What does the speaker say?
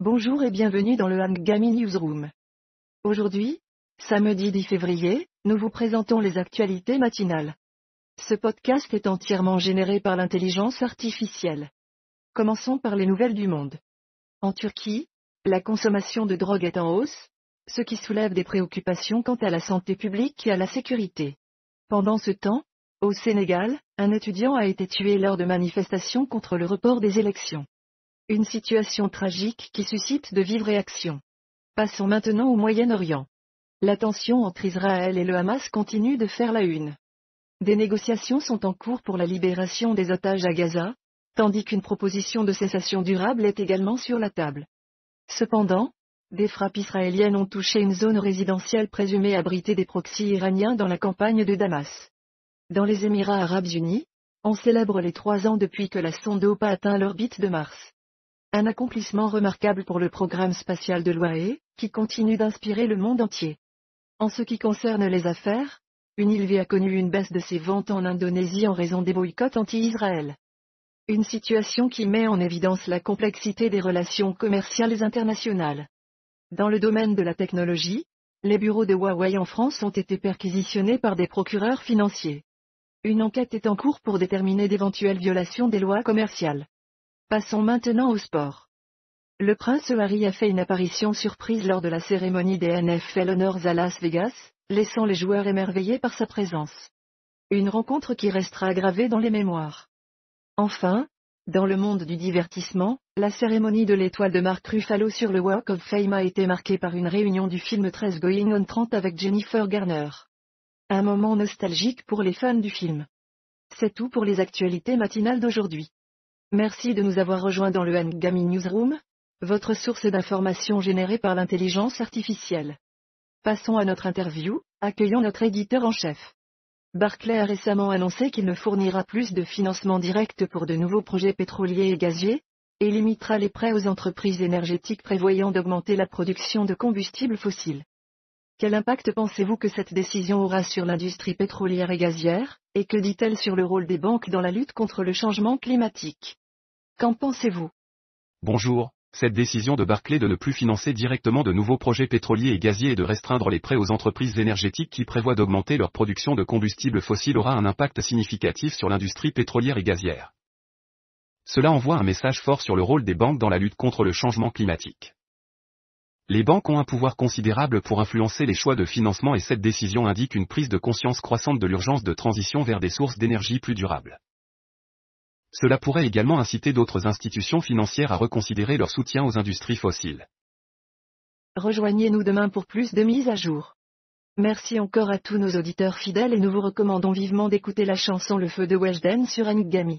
Bonjour et bienvenue dans le Hangami Newsroom. Aujourd'hui, samedi 10 février, nous vous présentons les actualités matinales. Ce podcast est entièrement généré par l'intelligence artificielle. Commençons par les nouvelles du monde. En Turquie, la consommation de drogue est en hausse, ce qui soulève des préoccupations quant à la santé publique et à la sécurité. Pendant ce temps, au Sénégal, un étudiant a été tué lors de manifestations contre le report des élections. Une situation tragique qui suscite de vives réactions. Passons maintenant au Moyen-Orient. La tension entre Israël et le Hamas continue de faire la une. Des négociations sont en cours pour la libération des otages à Gaza, tandis qu'une proposition de cessation durable est également sur la table. Cependant, des frappes israéliennes ont touché une zone résidentielle présumée abriter des proxys iraniens dans la campagne de Damas. Dans les Émirats arabes unis, on célèbre les trois ans depuis que la sonde Hope a atteint l'orbite de Mars. Un accomplissement remarquable pour le programme spatial de l'OAE, qui continue d'inspirer le monde entier. En ce qui concerne les affaires, Unilv a connu une baisse de ses ventes en Indonésie en raison des boycotts anti-Israël. Une situation qui met en évidence la complexité des relations commerciales internationales. Dans le domaine de la technologie, les bureaux de Huawei en France ont été perquisitionnés par des procureurs financiers. Une enquête est en cours pour déterminer d'éventuelles violations des lois commerciales. Passons maintenant au sport. Le prince Harry a fait une apparition surprise lors de la cérémonie des NFL Honors à Las Vegas, laissant les joueurs émerveillés par sa présence. Une rencontre qui restera gravée dans les mémoires. Enfin, dans le monde du divertissement, la cérémonie de l'étoile de Mark Ruffalo sur le Walk of Fame a été marquée par une réunion du film 13 Going on 30 avec Jennifer Garner. Un moment nostalgique pour les fans du film. C'est tout pour les actualités matinales d'aujourd'hui. Merci de nous avoir rejoints dans le Ngami Newsroom, votre source d'informations générée par l'intelligence artificielle. Passons à notre interview, accueillons notre éditeur en chef. Barclay a récemment annoncé qu'il ne fournira plus de financement direct pour de nouveaux projets pétroliers et gaziers, et limitera les prêts aux entreprises énergétiques prévoyant d'augmenter la production de combustibles fossiles. Quel impact pensez-vous que cette décision aura sur l'industrie pétrolière et gazière, et que dit-elle sur le rôle des banques dans la lutte contre le changement climatique? Qu'en pensez-vous? Bonjour, cette décision de Barclay de ne plus financer directement de nouveaux projets pétroliers et gaziers et de restreindre les prêts aux entreprises énergétiques qui prévoient d'augmenter leur production de combustibles fossiles aura un impact significatif sur l'industrie pétrolière et gazière. Cela envoie un message fort sur le rôle des banques dans la lutte contre le changement climatique. Les banques ont un pouvoir considérable pour influencer les choix de financement et cette décision indique une prise de conscience croissante de l'urgence de transition vers des sources d'énergie plus durables. Cela pourrait également inciter d'autres institutions financières à reconsidérer leur soutien aux industries fossiles. Rejoignez-nous demain pour plus de mises à jour. Merci encore à tous nos auditeurs fidèles et nous vous recommandons vivement d'écouter la chanson Le Feu de Weshden sur Anigami.